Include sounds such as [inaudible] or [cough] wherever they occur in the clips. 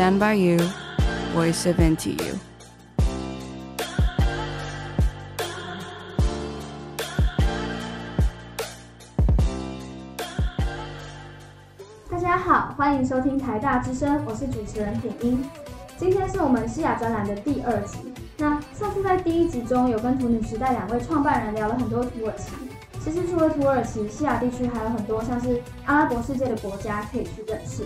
stand by you, voice of NTU. 大家好，欢迎收听台大之声，我是主持人品英。今天是我们西亚专栏的第二集。那上次在第一集中有跟图女时代两位创办人聊了很多土耳其。其实除了土耳其，西亚地区还有很多像是阿拉伯世界的国家可以去认识。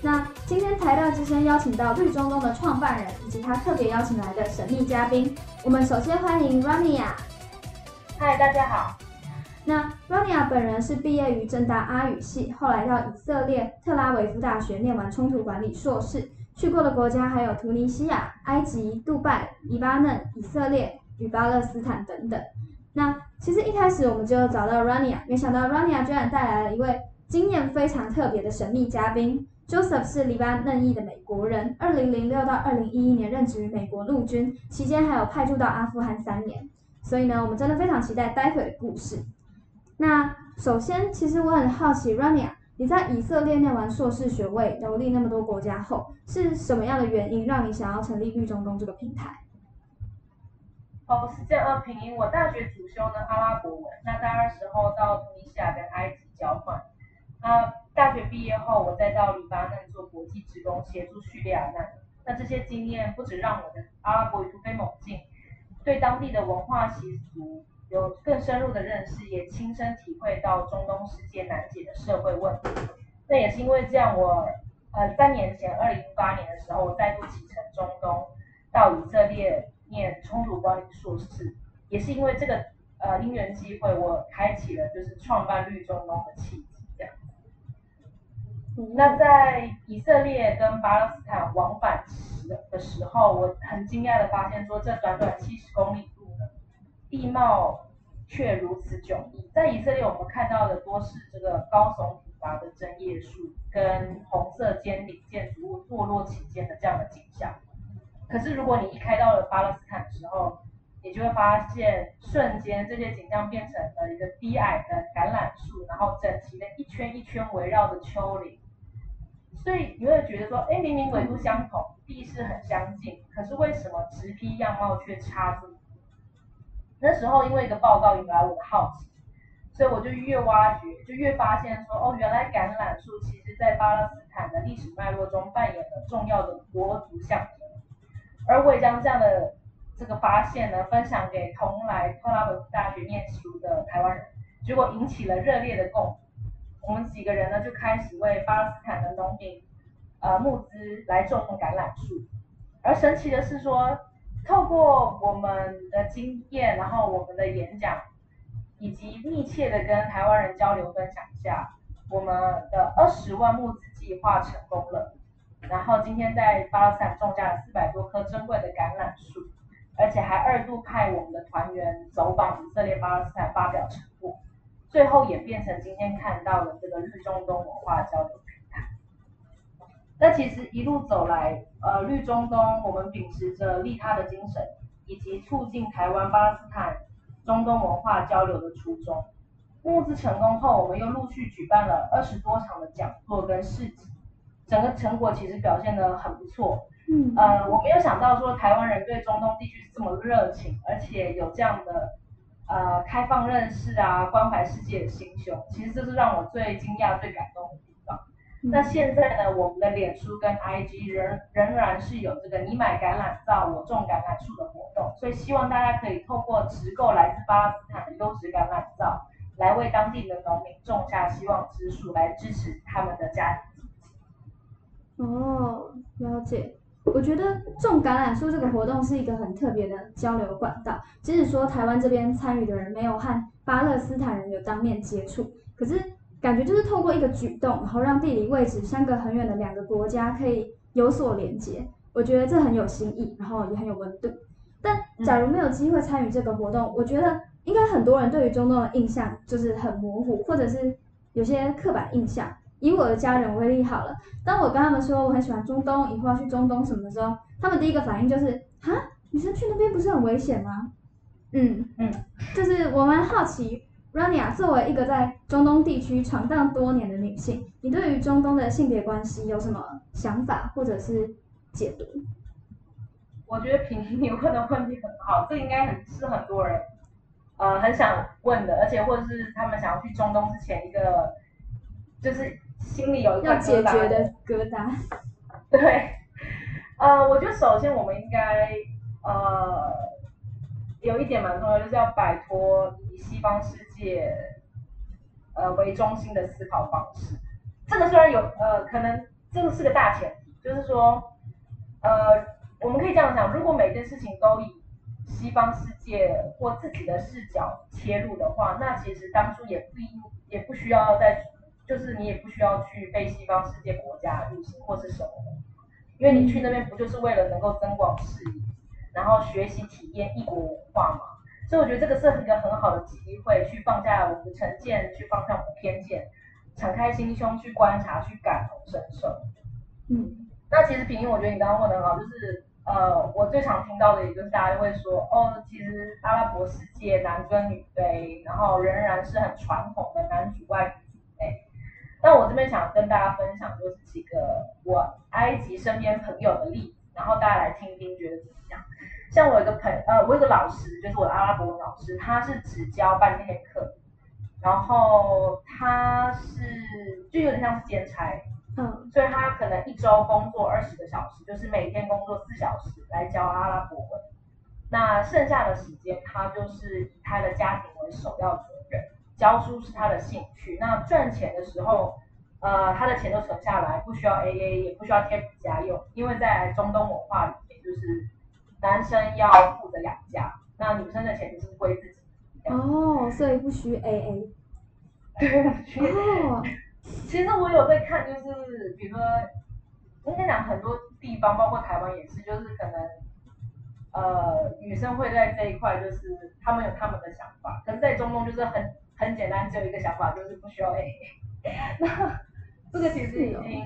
那今天台大之声邀请到绿中东的创办人以及他特别邀请来的神秘嘉宾。我们首先欢迎 Rania。嗨，大家好。那 Rania 本人是毕业于正大阿语系，后来到以色列特拉维夫大学念完冲突管理硕士，去过的国家还有突尼西亚、埃及、杜拜、黎巴嫩、以色列与巴勒斯坦等等。那其实一开始我们就找到 Rania，没想到 Rania 居然带来了一位经验非常特别的神秘嘉宾。Joseph 是黎巴嫩裔的美国人，二零零六到二零一一年任职于美国陆军，期间还有派驻到阿富汗三年。所以呢，我们真的非常期待待会的故事。那首先，其实我很好奇，Rania，你在以色列念完硕士学位，游历那么多国家后，是什么样的原因让你想要成立绿中东这个平台？哦，是这样，平英，我大学主修呢阿拉伯文，那大二时候到尼西亚跟埃及交换，那大学毕业后，我再到黎巴嫩做国际职工，协助叙利亚难。那这些经验不止让我的阿拉伯语突飞猛进，对当地的文化习俗有更深入的认识，也亲身体会到中东世界难解的社会问题。那也是因为这样，我呃三年前，二零一八年的时候，我再度启程中东，到以色列念冲突管理硕士，也是因为这个呃因缘机会，我开启了就是创办绿中东的契机。那在以色列跟巴勒斯坦往返时的时候，我很惊讶的发现，说这短短七十公里路的地貌却如此迥异。在以色列，我们看到的多是这个高耸挺拔的针叶树跟红色尖顶建筑物坐落其间的这样的景象。可是如果你一开到了巴勒斯坦的时候，你就会发现，瞬间这些景象变成了一个低矮的橄榄树，然后整齐的一圈一圈围绕着丘陵。所以你会觉得说，哎，明明纬度相同，地势很相近，可是为什么植批样貌却差这么多？那时候因为一个报告引来我的好奇，所以我就越挖掘，就越发现说，哦，原来橄榄树其实在巴勒斯坦的历史脉络中扮演了重要的国族象征。而我也将这样的这个发现呢，分享给同来特拉维夫大学念书的台湾人，结果引起了热烈的共鸣。我们几个人呢就开始为巴勒斯坦的农民，呃募资来种橄榄树。而神奇的是说，透过我们的经验，然后我们的演讲，以及密切的跟台湾人交流分享一下，我们的二十万募资计划成功了。然后今天在巴勒斯坦种下了四百多棵珍贵的橄榄树，而且还二度派我们的团员走访以色列、巴勒斯坦发表成果。最后演变成今天看到的这个绿中东文化交流平台。那其实一路走来，呃，绿中东我们秉持着利他的精神，以及促进台湾巴勒斯坦中东文化交流的初衷。募资成功后，我们又陆续举办了二十多场的讲座跟市集，整个成果其实表现得很不错。嗯，呃，我没有想到说台湾人对中东地区是这么热情，而且有这样的。呃，开放认识啊，关怀世界的心胸，其实这是让我最惊讶、最感动的地方。那现在呢，我们的脸书跟 IG 仍仍然是有这个“你买橄榄皂，我种橄榄树”的活动，所以希望大家可以透过直购来自巴勒斯坦的优质橄榄皂，来为当地的农民种下希望之树，来支持他们的家庭。哦，了解。我觉得种橄榄树这个活动是一个很特别的交流管道。即使说台湾这边参与的人没有和巴勒斯坦人有当面接触，可是感觉就是透过一个举动，然后让地理位置相隔很远的两个国家可以有所连接。我觉得这很有新意，然后也很有温度。但假如没有机会参与这个活动，我觉得应该很多人对于中东的印象就是很模糊，或者是有些刻板印象。以我的家人为例好了，当我跟他们说我很喜欢中东，以后要去中东什么的时候，他们第一个反应就是哈，女生去那边不是很危险吗？嗯嗯，就是我蛮好奇 Rania 作为一个在中东地区闯荡多年的女性，你对于中东的性别关系有什么想法或者是解读？我觉得平平你问的问题很好，这应该很是很多人呃很想问的，而且或者是他们想要去中东之前一个就是心里有一个要解疙瘩决的疙瘩。[laughs] 对，呃，我觉得首先我们应该呃有一点蛮重要，就是要摆脱以西方世界呃为中心的思考方式。这个虽然有呃可能这个是个大前提，就是说呃我们可以这样想，如果每件事情都以西方世界或自己的视角切入的话，那其实当初也不应也不需要再就是你也不需要去被西方世界国家入侵或是什么的，因为你去那边不就是为了能够增广视野，然后学习体验异国文化嘛？所以我觉得这个是一个很好的机会，去放下我们的成见，去放下我们的偏见，敞开心胸去观察，去感同身受。嗯那其实平英，我觉得你刚刚问的很好，就是呃，我最常听到的，也就是大家就会说，哦，其实阿拉伯世界男尊女卑，然后仍然是很传统的男主外。那我这边想跟大家分享就是几个我埃及身边朋友的例子，然后大家来听听，觉得怎么样？像我有一个朋呃，我有个老师，就是我的阿拉伯文老师，他是只教半天课，然后他是就有点像是兼差，嗯所以他可能一周工作二十个小时，就是每天工作四小时来教阿拉伯文。那剩下的时间，他就是以他的家庭为首要教书是他的兴趣。那赚钱的时候，呃，他的钱都存下来，不需要 AA，也不需要贴补家用，因为在中东文化里面，就是男生要负责养家，那女生的钱就是归自己。哦，所以不需 AA。对，哦，其实我有在看，就是比如说，应该讲很多地方，包括台湾也是，就是可能，呃，女生会在这一块，就是他们有他们的想法，可是在中东就是很很简单，只有一个想法，就是不需要 A。[laughs] 那这个其实已经，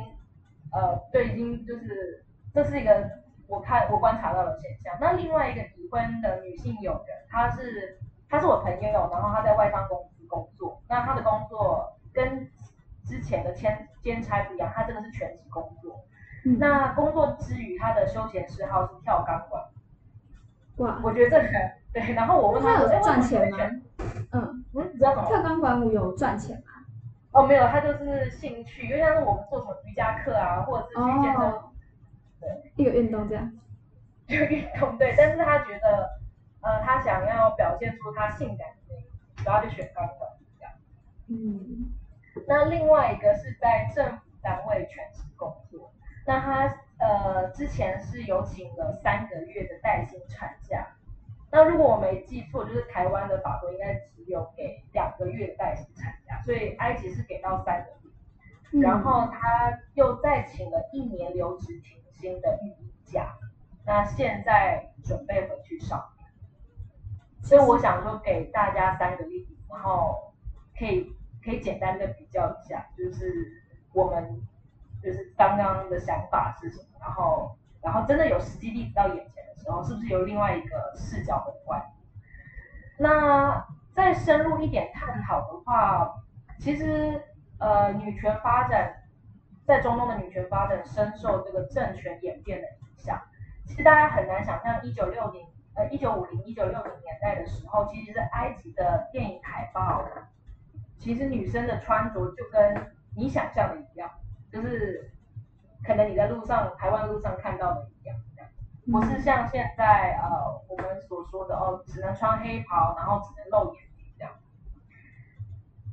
呃，对，已经就是这是一个我看我观察到的现象。那另外一个已婚的女性友人，她是她是我朋友，然后她在外商公司工作，那她的工作跟之前的兼兼差不一样，她这个是全职工作。嗯那工作之余，她的休闲嗜好是跳钢管。哇，我觉得这个对，然后我问她有赚钱？吗？嗯，嗯，你知道什么？跳钢管舞有赚钱吗？哦，没有，他就是兴趣，就像是我们做什么瑜伽课啊，或者是去健身哦，一个运动这样。就运动对，但是他觉得，呃，他想要表现出他性感的那一面，然后就选钢管这样。嗯那另外一个是在政府单位全职工作，那他呃之前是有请了三个月的带薪产假。那如果我没记错，就是台湾的法规应该只有给两个月的带薪产假，所以埃及是给到三个月。嗯然后他又再请了一年留职停薪的育婴假，那现在准备回去上班，所以我想说给大家三个例子，然后可以可以简单的比较一下，就是我们就是刚刚的想法是什么，然后然后真的有实际例子到眼前的时候，是不是有另外一个视角的观？那再深入一点探讨的话，其实呃，女权发展在中东的女权发展深受这个政权演变的影响。其实大家很难想象，一九六零呃一九五零一九六零年代的时候，其实是埃及的电影海报，其实女生的穿着就跟你想象的一样，就是可能你在路上台湾路上看到的一样，这样。不是像现在呃我们所说的哦，只能穿黑袍，然后只能露眼睛这样。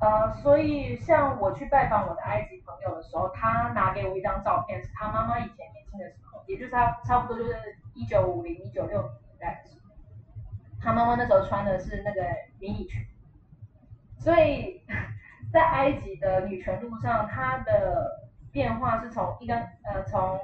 呃，所以像我去拜访我的埃及朋友的时候，他拿给我一张照片，是他妈妈以前年轻的时候，也就是他差不多就是一九五零、一九六零年代的时候，他妈妈那时候穿的是那个迷你裙，所以 [laughs] 在埃及的女权路上，她的变化是从一个呃从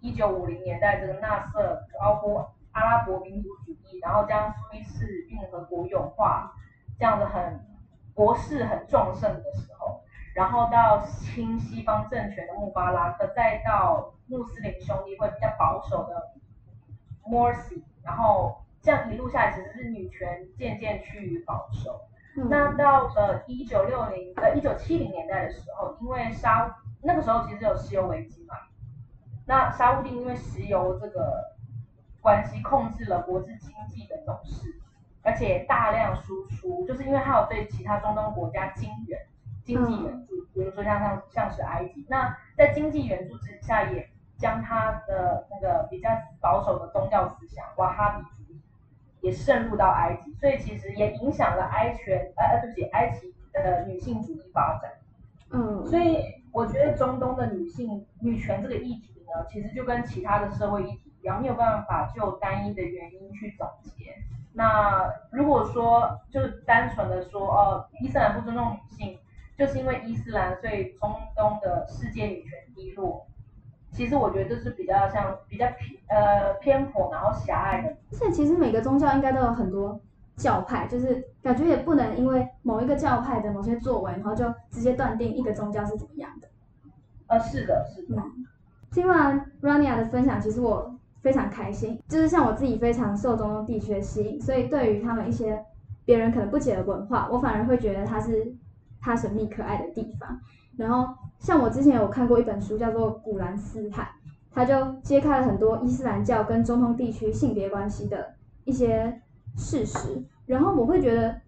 一九五零年代这个纳瑟高呼阿拉伯民族主义，然后将苏伊士运河国有化，这样的很国势很壮盛的时候，然后到亲西方政权的穆巴拉克，再到穆斯林兄弟会比较保守的 Morsi，然后这样一路下来，其实是女权渐渐趋于保守。嗯那到了一九六零呃一九七零年代的时候，因为沙那个时候其实有石油危机嘛，那沙乌地因为石油这个关系控制了国际经济的走势，而且大量输出，就是因为它有对其他中东国家经援经济援助，比如说像像像是埃及，那在经济援助之下，也将它的那个比较保守的宗教思想瓦哈比主义也渗入到埃及，所以其实也影响了埃权呃呃对不起埃及的女性主义发展。嗯，所以我觉得中东的女性女权这个议题呢，其实就跟其他的社会议题一样，没有办法就单一的原因去总结。那如果说就单纯的说，哦，伊斯兰不尊重女性，就是因为伊斯兰，所以中东的世界女权低落。其实我觉得这是比较像比较偏呃偏颇，然后狭隘的而且其实每个宗教应该都有很多教派，就是感觉也不能因为某一个教派的某些作为，然后就直接断定一个宗教是怎么样的。呃，是的，是的，听完 Rania 的分享，其实我非常开心，就是像我自己非常受中东地区的吸引，所以对于他们一些别人可能不解的文化，我反而会觉得它是它神秘可爱的地方。然后像我之前有看过一本书，叫做《古兰斯坦》，它就揭开了很多伊斯兰教跟中东地区性别关系的一些事实。然后我会觉得，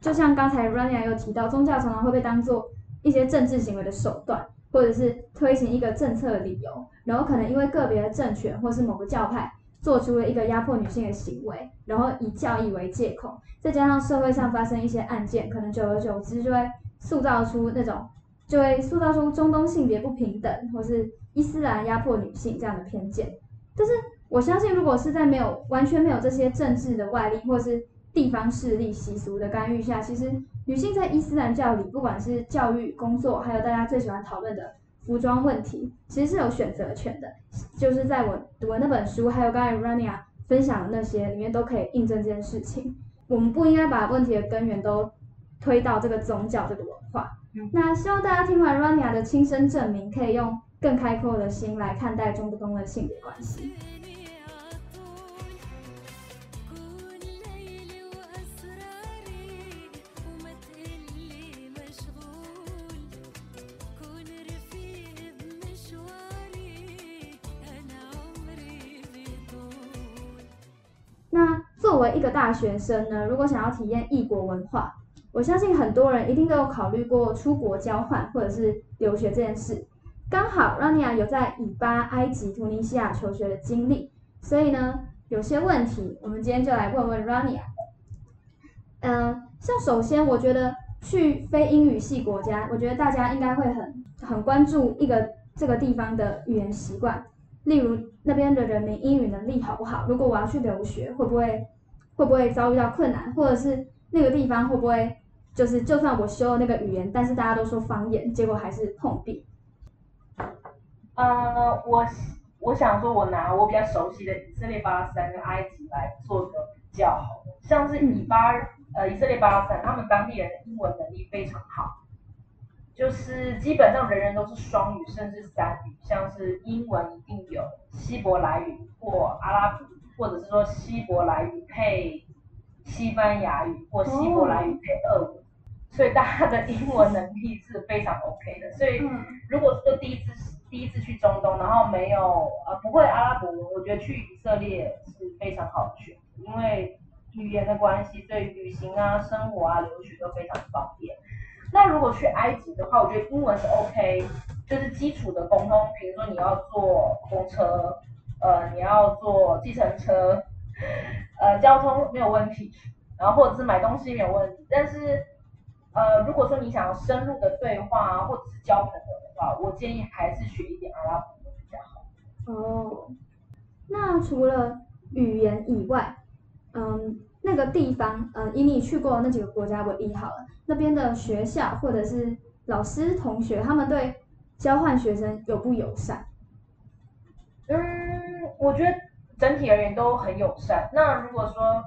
就像刚才 Rania 有提到，宗教常常会被当做一些政治行为的手段。或者是推行一个政策的理由，然后可能因为个别的政权或是某个教派做出了一个压迫女性的行为，然后以教义为借口，再加上社会上发生一些案件，可能久而久之就会塑造出那种，就会塑造出中东性别不平等或是伊斯兰压迫女性这样的偏见。但是我相信，如果是在没有完全没有这些政治的外力或是地方势力习俗的干预下，其实女性在伊斯兰教里，不管是教育、工作，还有大家最喜欢讨论的服装问题，其实是有选择权的。就是在我读的那本书，还有刚才 Rania 分享的那些里面，都可以印证这件事情。我们不应该把问题的根源都推到这个宗教这个文化。嗯那希望大家听完 Rania 的亲身证明，可以用更开阔的心来看待中东的性别关系。大学生呢，如果想要体验异国文化，我相信很多人一定都有考虑过出国交换或者是留学这件事。刚好 Rania 有在以巴、埃及、突尼西亚求学的经历，所以呢，有些问题我们今天就来问问 Rania。嗯、像首先我觉得去非英语系国家，我觉得大家应该会很很关注一个这个地方的语言习惯，例如那边的人民英语能力好不好？如果我要去留学，会不会会不会遭遇到困难，或者是那个地方会不会就是就算我修了那个语言，但是大家都说方言，结果还是碰壁。呃，我我想说，我拿我比较熟悉的以色列、巴勒斯坦跟埃及来做个比较好了。像是以巴呃以色列、巴勒斯坦，他们当地人的英文能力非常好，就是基本上人人都是双语甚至三语，像是英文一定有希伯来语或阿拉伯语，或者是说希伯来语配西班牙语或希伯来语配俄语。所以大家的英文能力是非常 OK 的，所以嗯如果说第一次第一次去中东，然后没有呃不会阿拉伯文，我觉得去以色列是非常好的选择，因为语言的关系，对旅行啊、生活啊、留学都非常方便。那如果去埃及的话，我觉得英文是 OK，就是基础的沟通，比如说你要坐公车，呃，你要坐计程车，呃，交通没有问题，然后或者是买东西没有问题，但是呃，如果说你想要深入的对话啊，或者是交朋友的话，我建议还是学一点阿拉伯文比较好。哦，那除了语言以外，嗯，那个地方，嗯，以你去过的那几个国家为例好了，那边的学校或者是老师、同学，他们对交换学生友不友善？嗯，我觉得整体而言都很友善。那如果说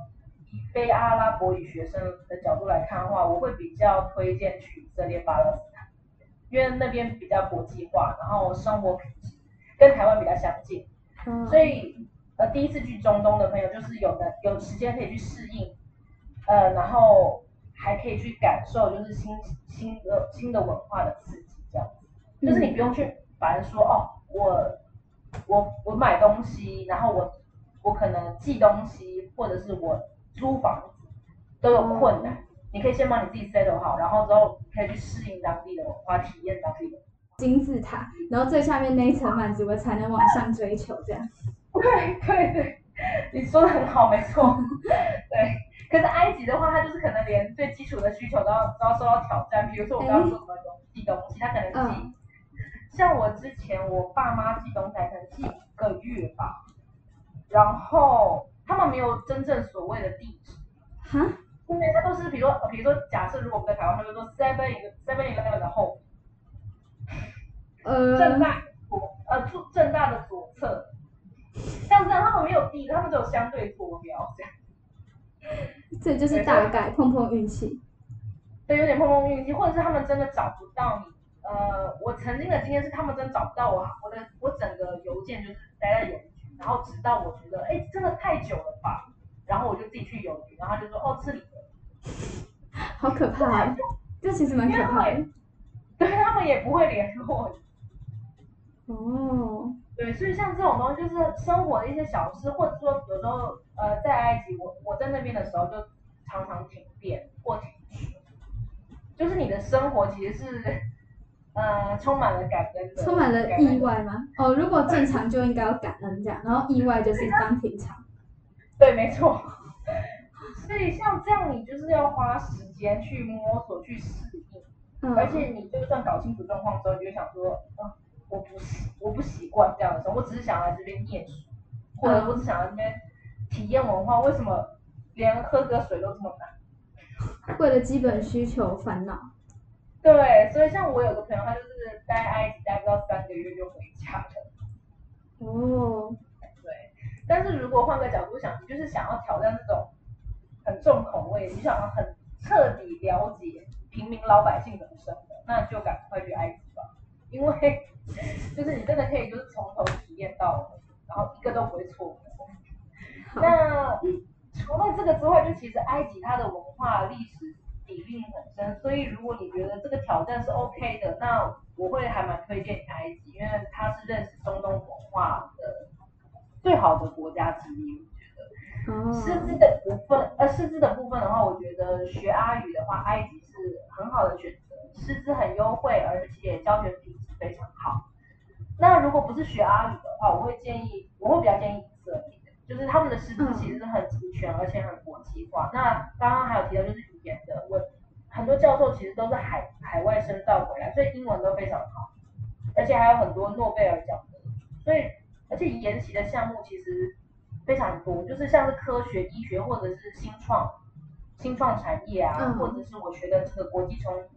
以非阿拉伯语学生的角度来看的话，我会比较推荐去以色列、巴勒斯坦，因为那边比较国际化，然后生活品质跟台湾比较相近。嗯，所以呃，第一次去中东的朋友，就是有的有时间可以去适应，呃，然后还可以去感受就是新新的新的文化的刺激，这样子，就是你不用去烦说哦，我我我买东西，然后我我可能寄东西，或者是我租房子都有困难，你可以先把你自己 settle 好，然后之后可以去适应当地的文化，体验当地的。金字塔，然后最下面那一层满足了才能往上追求，这样。[laughs] 对对对，你说的很好，没错。[laughs] 对，可是埃及的话，它就是可能连最基础的需求都要都要受到挑战。比如说我刚刚说什么寄东西，它可能寄，嗯像我之前我爸妈寄东西，可能寄一个月吧，然后他们没有真正所谓的地址，哈，因为他都是比如说比如说假设如果我们在台湾，他们说 seven 一个 seven eleven 的后呃，正大左呃正正大的左侧，像这样他们没有地，他们只有相对坐标这样。[laughs] 这就是大概碰碰运气。对，有点碰碰运气，或者是他们真的找不到你。呃，我曾经的经验是，他们真的找不到我，我的我整个邮件就是待在邮局，然后直到我觉得，哎，真的太久了吧，然后我就自己去邮局，然后他就说，哦，是你的，[laughs] 好可怕啊！这其实蛮可怕的。[laughs] 对他们也不会联络你。[laughs] 哦，对，所以像这种东西，就是生活的一些小事，或者说有时候，呃，在埃及，我我在那边的时候，就常常停电或停水，就是你的生活其实是，呃，充满了感恩的，充满了意外吗？哦，如果正常就应该要感恩这样，然后意外就是当平常。[laughs] 对，没错。所以像这样，你就是要花时间去摸索、去适应，嗯，而且你就算搞清楚状况之后，你就想说，嗯、我不习，我不习惯这样的生活，我只是想来这边念书，或者嗯我只想来这边体验文化，为什么连喝个水都这么难？为了基本需求烦恼。对，所以像我有个朋友，他就是待埃及待不到三个月就回家了。哦，对，但是如果换个角度想，你就是想要挑战这种很重口味，你想要很彻底了解平民老百姓怎么生活，那就赶快去埃及吧，因为 [laughs] 就是你真的可以就是从头体验到尾，然后一个都不会错过。那除了这个之外，就其实埃及它的文化历史底蕴很深，所以如果你觉得这个挑战是 OK 的，那我会还蛮推荐你埃及，因为它是认识中东文化的最好的国家之一。我觉得，师资的部分，呃，师资的部分的话，我觉得学阿语的话，埃及是很好的选择，师资很优惠，而且教学品质非常好。那如果不是学阿语的话，我会建议，我会比较建议以色列，就是他们的师资其实是很齐全，而且很国际化。那刚刚还有提到就是语言的问题，很多教授其实都是海海外深造回来，所以英文都非常好，而且还有很多诺贝尔奖的，所以而且研习的项目其实非常多，就是像是科学、医学或者是新创、新创产业啊，嗯或者是我学的这个国际冲突，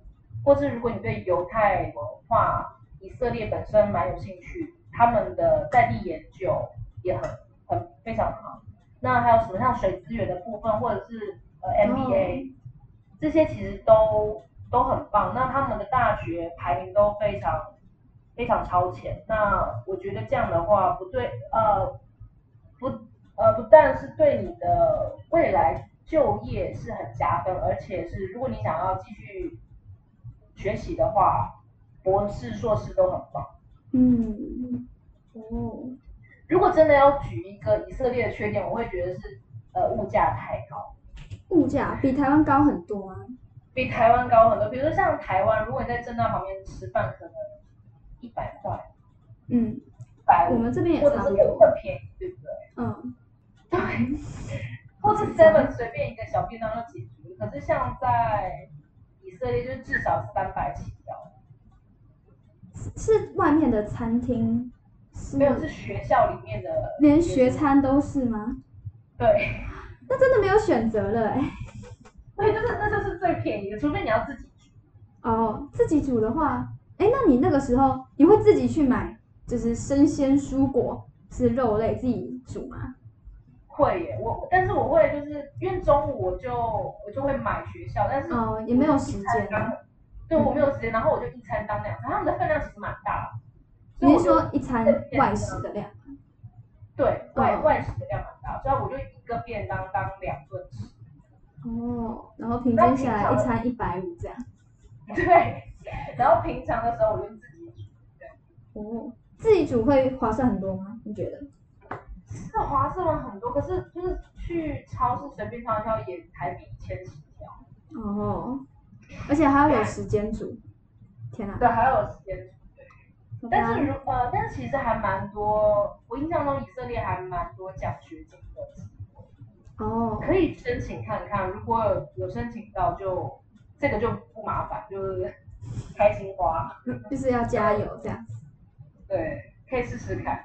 或是如果你对犹太文化、以色列本身蛮有兴趣，他们的在地研究也很很非常好。那还有什么像水资源的部分，或者是呃 MBA，、这些其实都都很棒。那他们的大学排名都非常非常超前。那我觉得这样的话，不对，呃，不呃不但是对你的未来就业是很加分，而且是如果你想要继续学习的话，博士、硕士都很棒。嗯，哦，如果真的要举一个以色列的缺点，我会觉得是呃物价太高。物价比台湾高很多啊。比台湾高很多。比如说像台湾，如果你在正大旁边吃饭，可能一百块、嗯，一百五，我们这边也或者是差不多。更更便宜，对不对？嗯，对，[laughs] 或是 Seven 随便一个小便当就解决。可是像在以色列，就是至少三百起跳，是外面的餐厅，是没有是学校里面的，连学餐都是吗？对，那真的没有选择了哎、对，就是那就是最便宜的，除非你要自己煮。哦，自己煮的话，哎，那你那个时候你会自己去买，就是生鲜蔬果是肉类自己煮吗？会耶，我但是我会就是因为中午我就我就会买学校，但是哦，也没有时间。当对我没有时间，然后我就一餐当两餐，他们的分量其实蛮大的，所你是说一餐外食的量？对外哦外食的量蛮大，所以我就一个便当当两顿吃。哦，然后平均下来一餐一百五这样。[laughs] 对，然后平常的时候我就自己煮，哦，自己煮会划算很多吗？你觉得？是划算了很多，可是就是去超市随便挑一挑也台币一千起跳。哦，而且还要有时间煮。天哪！对，还要有时间煮。但是如呃，但是其实还蛮多，我印象中以色列还蛮多奖学金的，哦，可以申请看看。如果有有申请到就，这个就不麻烦，就是开心花。就是要加油这样子。对，可以试试看。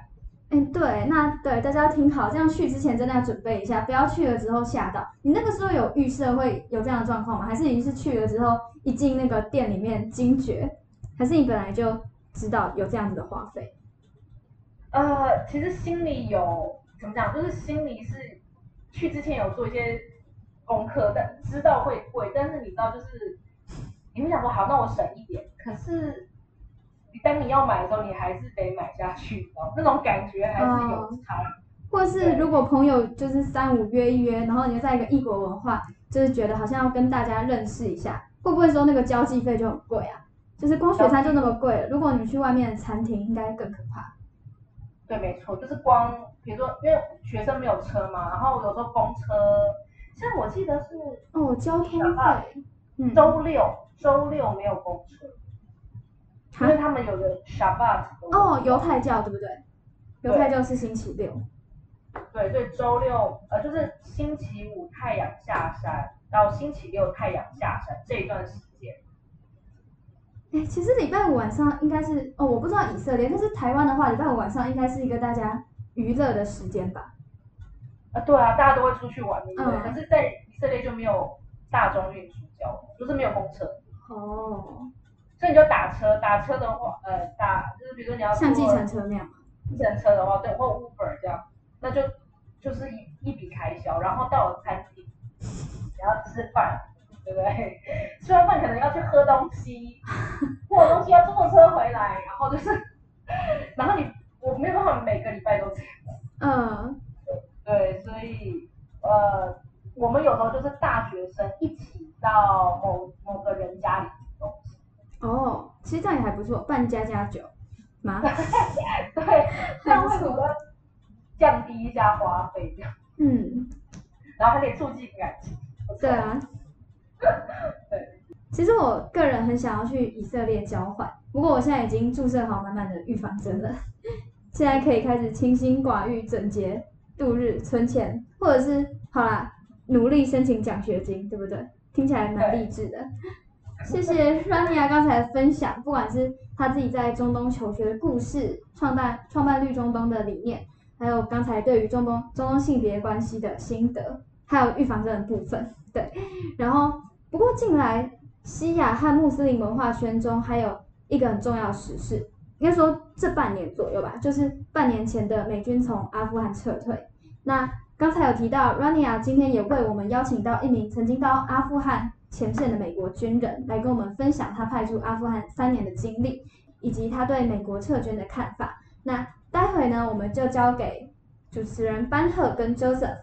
哎，对，那对大家要听好，这样去之前真的要准备一下，不要去了之后吓到。你那个时候有预设会有这样的状况吗？还是你是去了之后一进那个店里面惊觉，还是你本来就知道有这样子的花费？呃，其实心里有怎么讲，就是心里是去之前有做一些功课的，知道会贵，但是你知道就是你会想说好，那我省一点，可是当你要买的时候，你还是得买下去，那种感觉还是有差。或是如果朋友就是三五约一约，然后你就在一个异国文化，就是觉得好像要跟大家认识一下，会不会说那个交际费就很贵啊？就是光雪山就那么贵了，如果你去外面的餐厅，应该更可怕。对，没错，就是光比如说，因为学生没有车嘛，然后有时候公车，像我记得是哦，交通啊费，嗯，周六，周六没有公车，因为他们有个 Shabbat 的哦，犹太教对不对？犹太教是星期六。对对，周六呃就是星期五太阳下山到星期六太阳下山这一段时间，哎，其实礼拜五晚上应该是哦，我不知道以色列，但是台湾的话，礼拜五晚上应该是一个大家娱乐的时间吧？啊对啊，大家都会出去玩，对不对？嗯可是，在以色列就没有大众运输交通，就是没有公车，哦，所以你就打车，打车的话，呃，打就是比如说你要像计程车那样？计程车的话，对，或 Uber 这样，那就就是一一笔开销，然后到了餐厅，你要吃饭，对不对？吃完饭可能要去喝东西，[laughs] 或者东西要坐车回来，然后就是，然后你我没有办法每个礼拜都这样，嗯，对，所以呃，我们有时候就是大学生一起到某某个人家里吃东西，哦，其实这样也还不错，办家家酒吗？[laughs] 对，这样会比较降低一下花费这样。嗯，然后还可以促进感情。对，啊。[laughs] 对，其实我个人很想要去以色列交换，不过我现在已经注射好满满的预防针了，[laughs] 现在可以开始清心寡欲、整洁度日、存钱，或者是好啦，努力申请奖学金，对不对？听起来蛮励志的。谢谢 Rania 刚才的分享，不管是他自己在中东求学的故事，创办创办绿中东的理念，还有刚才对于中东中东性别关系的心得，还有预防针的部分，对。然后不过近来西亚和穆斯林文化圈中还有一个很重要时事，应该说这半年左右吧，就是半年前的美军从阿富汗撤退。那刚才有提到 Rania 今天也为我们邀请到一名曾经到阿富汗前线的美国军人来跟我们分享他派驻阿富汗三年的经历，以及他对美国撤军的看法。那待会呢，我们就交给主持人班赫跟 Joseph。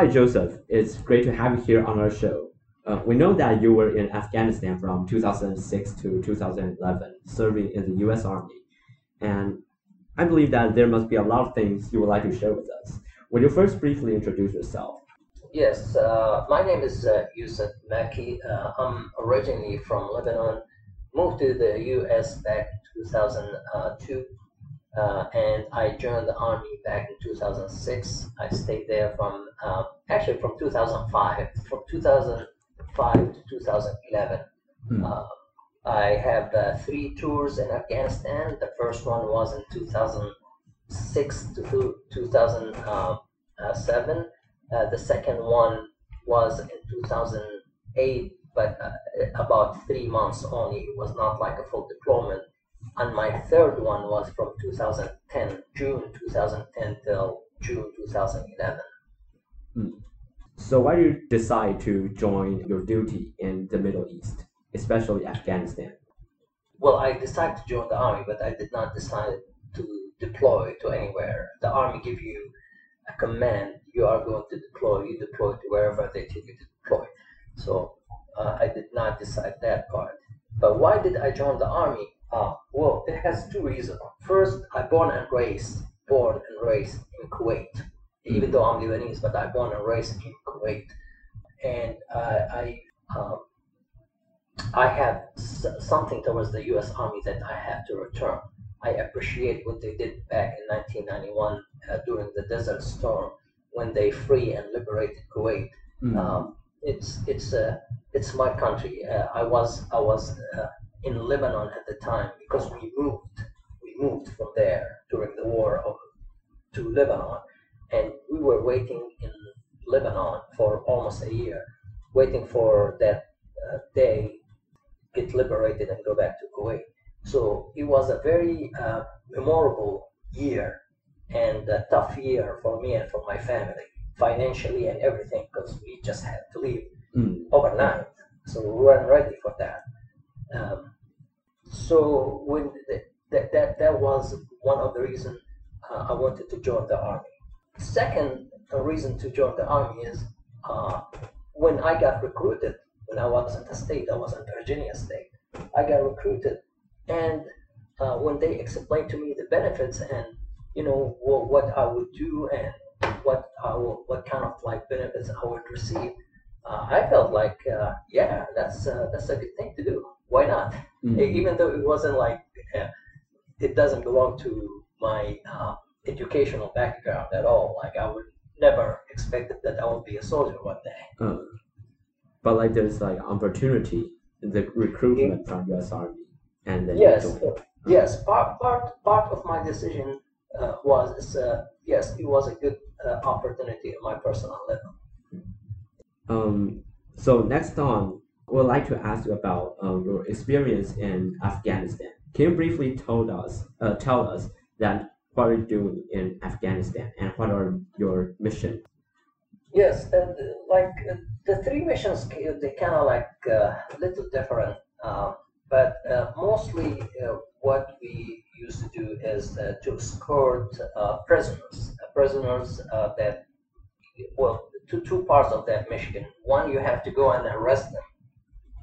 Hi, Josef. It's great to have you here on our show. Uh, we know that you were in Afghanistan from 2006 to 2011, serving in the U.S. Army. And I believe that there must be a lot of things you would like to share with us. Would you first briefly introduce yourself? Yes, uh, my name is uh, Yusuf Maki. Uh, I'm originally from Lebanon, moved to the U.S. back in 2002, uh, and I joined the army back in 2006. I stayed there from uh, actually from 2005, from 2005 to 2011. Hmm. Uh, I have uh, three tours in Afghanistan. The first one was in 2006 to two- 2007. Uh, the second one was in 2008, but uh, about three months only. It was not like a full deployment. And my third one was from 2010, June 2010 till June 2011. So why did you decide to join your duty in the Middle East, especially Afghanistan? Well, I decided to join the army, but I did not decide to deploy to anywhere. The army give you a command. You are going to deploy. You deploy to wherever they tell you to deploy. So uh, I did not decide that part. But why did I join the army? Uh, well, it has two reasons. First, I born and raised, born and raised in Kuwait. Even though I'm Lebanese, but I born and raised in Kuwait, and uh, I um, I have s- something towards the U.S. Army that I have to return. I appreciate what they did back in 1991 uh, during the Desert Storm when they free and liberated Kuwait. Mm. Um, it's it's uh, it's my country. Uh, I was I was uh, in Lebanon at the time because we moved we moved from there during the war of, to Lebanon, and we were waiting in Lebanon for almost a year, waiting for that uh, day get liberated and go back to Kuwait. So it was a very uh, memorable year and a tough year for me and for my family, financially and everything, because we just had to leave Mm. overnight. So we weren't ready for that. Um, so when th- that, that that was one of the reasons uh, I wanted to join the army. Second reason to join the army is uh, when I got recruited. When I was in the state, I was in Virginia State. I got recruited, and uh, when they explained to me the benefits and you know what, what I would do and what I will, what kind of like benefits I would receive, uh, I felt like uh, yeah, that's uh, that's a good thing to do. Why not? Mm. E- even though it wasn't like uh, it doesn't belong to my uh, educational background at all. Like I would never expected that I would be a soldier one day. Uh, but like there's like opportunity in the recruitment from U.S. Army, and then Yes, uh, yes. Part part part of my decision uh, was uh, yes, it was a good uh, opportunity in my personal level. Um, so next on, we'd like to ask you about um, your experience in Afghanistan. Can you briefly told us, uh, tell us that what are you doing in Afghanistan and what are your mission? Yes, and like uh, the three missions, they kind of like uh, a little different, but mostly what we used to do is to escort prisoners, prisoners that, well, two, two parts of that mission. One, you have to go and arrest them,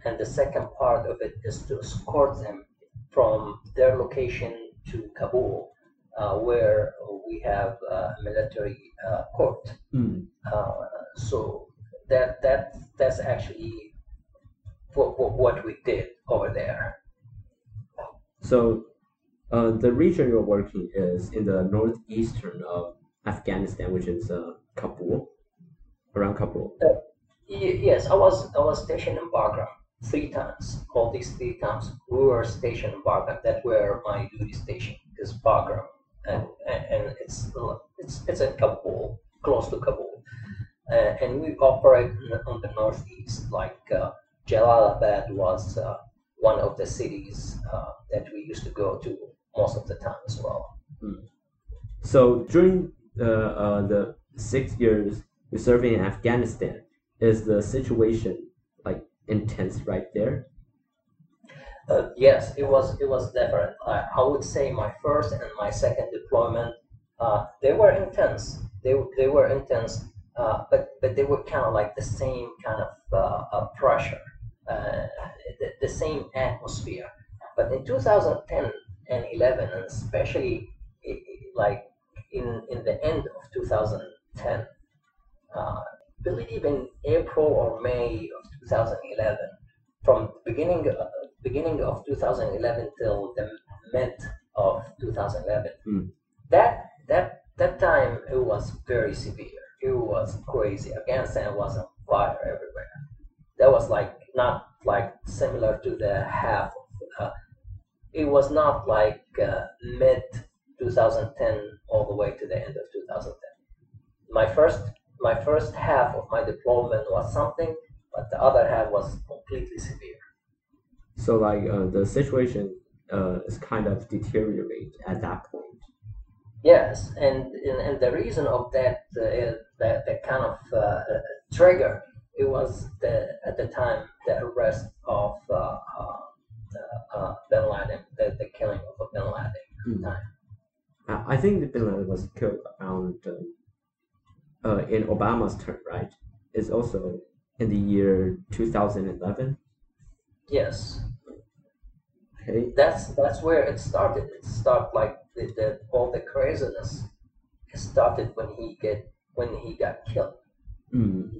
and the second part of it is to escort them from their location to Kabul, uh, where we have uh, military uh, court. Mm. Uh, so that that that's actually what, what, what we did over there. So uh, the region you're working is in the northeastern of Afghanistan, which is uh, Kabul, around Kabul. Y- yes, I was I was stationed in Bagram three times. All these three times we were stationed in Bagram. That where my duty station is Bagram, and and, and it's it's it's in Kabul, close to Kabul, uh, and we operate on the northeast. Like uh, Jalalabad was uh, one of the cities uh, that we used to go to most of the time as well. So during the uh, the six years you're serving in Afghanistan, is the situation intense right there? Uh, yes, it was it was different. I, I would say my first and my second deployment, uh, they were intense. They they were intense, uh, but but they were kind of like the same kind of uh, uh, pressure, uh, the, the same atmosphere. But in 2010 and 11, and especially i- i- like in in the end of 2010, uh, believe in April or May of 2011, from beginning uh, beginning of 2011 till the mid of 2011. Mm. That that that time it was very severe. It was crazy. Afghanistan was on fire everywhere. That was like not like similar to the half. Of, uh, it was not like uh, mid 2010 all the way to the end of 2010. My first my first half of my deployment was something, but the other half was completely severe. So like uh, the situation uh, is kind of deteriorate at that point. Yes, and and, and the reason of that uh, that that kind of uh, uh, trigger it was the at the time the arrest of uh, uh, uh, uh, Bin Laden, the, the killing of Bin Laden. Mm. time. I think the Bin Laden was killed around um, uh, in Obama's term, right? It's also in the year 2011. Yes, Okay. that's that's where it started. It started like the, the all the craziness. It started when he get when he got killed. Mm.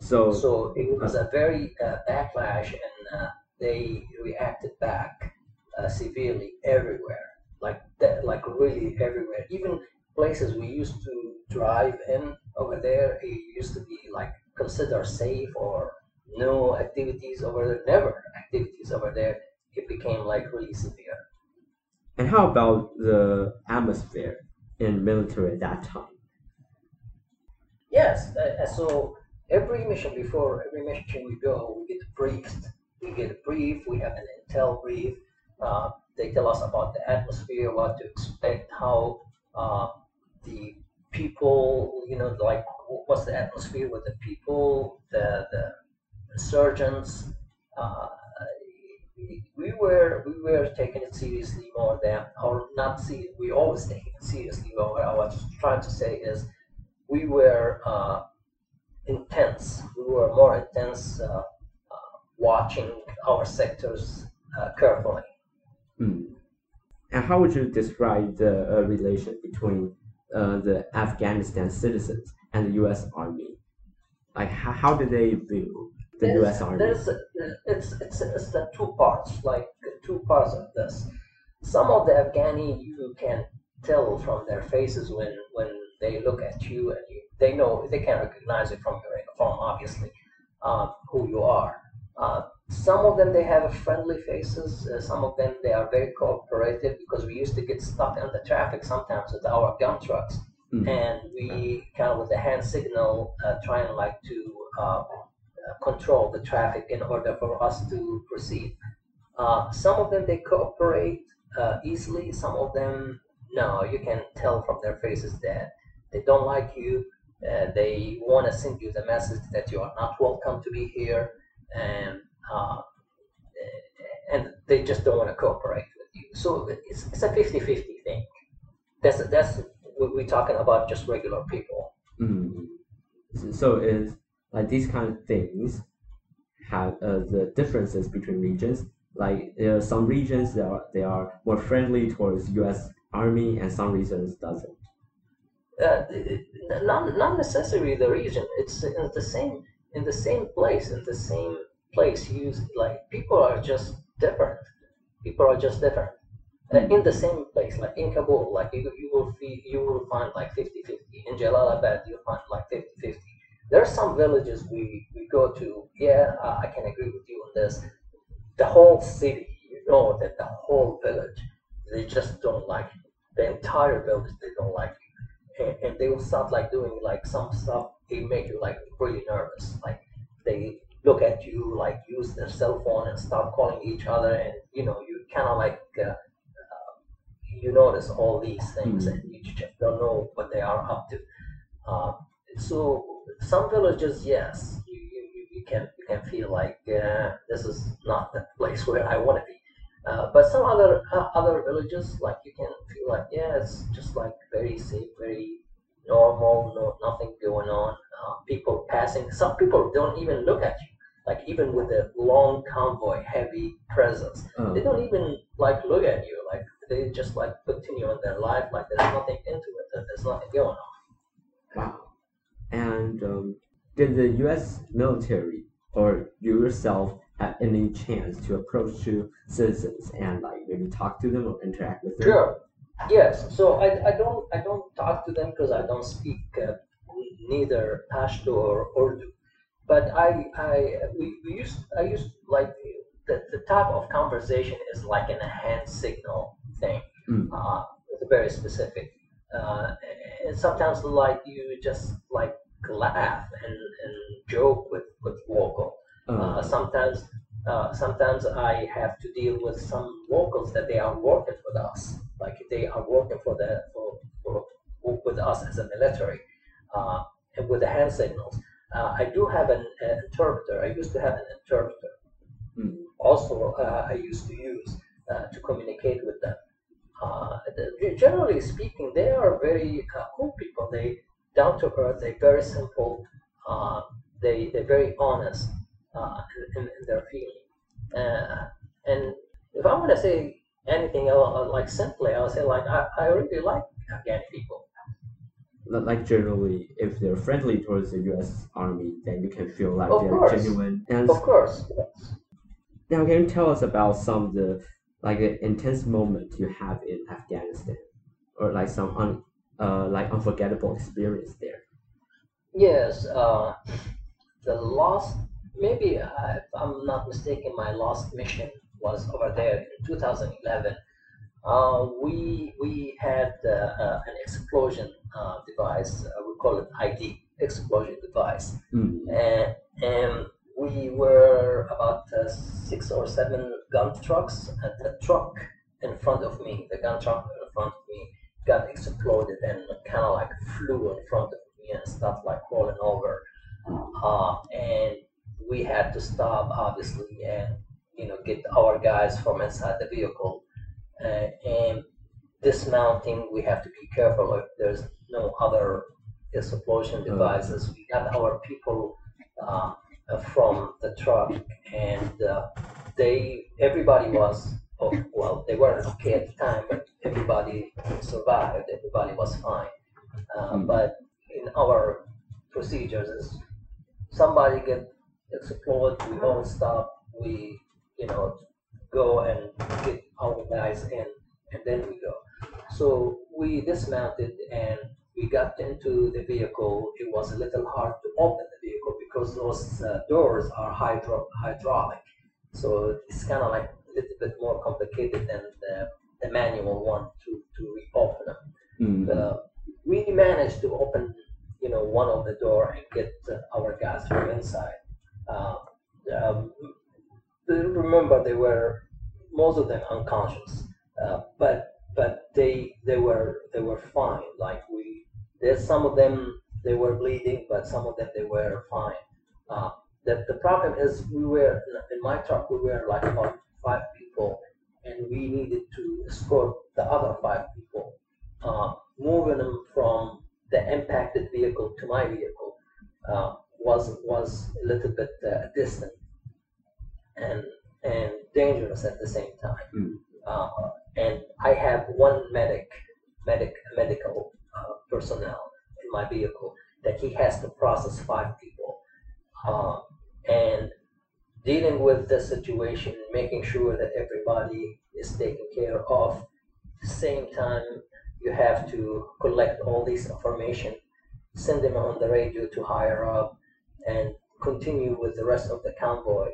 So, So it was a very uh, backlash, and uh, they reacted back uh, severely everywhere, like that, like really everywhere. Even places we used to drive in over there, it used to be like considered safe or no activities over there, never activities over there. It became like really severe. and how about the atmosphere in military at that time? Yes, uh, uh, so every mission before every mission we go, we get briefed. We get a brief. We have an intel brief. Uh, they tell us about the atmosphere, what to expect, how uh, the people, you know, like what's the atmosphere with the people, the the surgeons. Uh, we were we were taking it seriously more than or not see we always take it seriously. But what I was trying to say is we were uh, intense. We were more intense uh, uh, watching our sectors uh, carefully. Mm. And how would you describe the uh, relation between uh, the Afghanistan citizens and the U.S. Army? Like, how, how do they view the There's- U.S. Army? There's it's it's it's the two parts, like two parts of this. Some of the Afghani you can tell from their faces when when they look at you and you, they know they can recognize it from your uniform, obviously, uh, who you are. Uh, some of them they have friendly faces. Uh, some of them they are very cooperative because we used to get stuck in the traffic sometimes with our gun trucks Mm. and we kind of with the hand signal uh, trying like to uh, uh, control the traffic in order for us to proceed. Uh, some of them they cooperate uh, easily. Some of them no. You can tell from their faces that they don't like you. Uh, they want to send you the message that you are not welcome to be here, and uh, and they just don't want to cooperate with you. So it's, it's a 50-50 thing. That's that's we- we're talking about just regular people. Mm. So- is like these kind of things have uh, the differences between regions. Like there are some regions that are they are more friendly towards U.S. Army, and some regions doesn't. Uh, not not necessarily the region. It's in the same in the same place in the same place. Use like people are just different. People are just different. Uh, in the same place, like in Kabul, like you, you will you will find like 50-50. In Jalalabad, you'll find like 50-50. There are some villages we, we go to. Yeah, I can agree with you on this. The whole city, you know that the whole village, they just don't like you. The entire village, they don't like you, and, and they will start like doing like some stuff. They make you like really nervous. Like they look at you, like use their cell phone and start calling each other, and you know you kind of like. Uh, you notice all these things Mhm. and you just don't know what they are up to. Uh, so some villages, yes, you, you, you- you can you can feel like uh, this is not the place [laughs] where I want to be. Uh, but some other uh, other villages, like you can feel like yeah, it's just like very safe, very normal, no nothing going on. Uh, people passing. Some people don't even look at you. Like even with a long convoy, heavy presence, Uh, they don't even like look at you. Like they just like continue on their life like there's nothing into it. That there's nothing going on. Wow. And um, did the U.S. military or you yourself have any chance to approach to citizens and like maybe talk to them or interact with them? Sure. Yes. So I, I don't I don't talk to them because I don't speak uh, neither Pashto or Urdu. But I I we, we used I used like the, the type of conversation is like in a hand signal thing. Mm. Uh, very specific. Uh, and sometimes like you just like laugh and, and joke with, with local. Uh, Uh, sometimes uh, sometimes I have to deal with some locals that they are working with us, like they are working for the for, for with us as a military, uh, and with the hand signals. Uh, I do have an, uh interpreter. I used to have an interpreter. Mm. Also, uh, I used to use uh, to communicate with them. Uh, the- generally speaking, they are very cool people. They down to earth. They're very simple. Uh, they they're very honest in, in their feeling. Uh, and if I want to say anything else, like simply, I'll say like I, I really like Afghani people. like generally, if they're friendly towards the U.S. Army, then you can feel like Of they're course. genuine. And Of course, now, can you tell us about some of the like uh, intense moment you have in Afghanistan, or like some un, uh, like unforgettable experience there? yes. Uh, the last, maybe uh, if I'm not mistaken, my last mission was over there in 2011. Uh, we we had uh, uh, an explosion uh, device. Uh, we call it ID explosion device. Mm. and, and we were about uh, six or seven gun trucks and the truck in front of me the gun truck in front of me got exploded and kind of like flew in front of me and stuff like rolling over uh, and we had to stop obviously and you know get our guys from inside the vehicle. Uh, and dismounting we have to be careful. If there's no other explosion devices. We got our people uh, from the truck and uh, they everybody was oh, well they weren't okay at the time but everybody survived. Everybody was fine. Uh, Mm. but in our procedures is somebody get exploded we all stop we you know go and get our guys in and then we go so we dismounted and we got into the vehicle. It was a little hard to open the vehicle because those uh, doors are hydro- hydraulic. So it's kind of like a little bit more complicated than the, the manual one to, to reopen them. Mm. Uh, we managed to open, you know, one of the door and get uh, our guys from inside. Uh, um, remember, they were most of them unconscious, uh, but but they they were they were fine. Like we, there's some of them they were bleeding, but some of them they were fine. Uh, the the problem is we were in my truck we were like about five people, and we needed to escort the other five people, uh, moving them from the impacted vehicle to my vehicle uh, was was a little bit uh, distant and and dangerous at the same time. Mm. Uh, and I have one medic, medic, medical uh, personnel in my vehicle that he has to process five people, uh, and dealing with the situation, making sure that everybody is taken care of. At the same time, you have to collect all this information, send them on the radio to higher up, and continue with the rest of the convoy.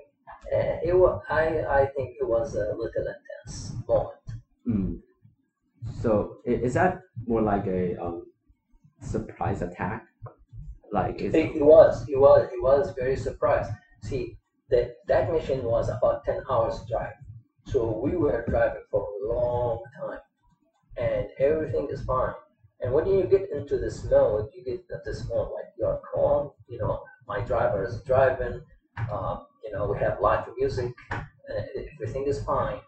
Uh, it was, I, I think it was a little intense moment. Mm. So is that more like a um, surprise attack? Like is It, it was, it was, it was very surprised. See, that that mission was about ten hours drive, so we were driving for a long time, and everything is fine. And when you get into this mode, you get into this mode like you're calm. You know, my driver is driving. Um, you know, we have live music. Uh, everything is fine.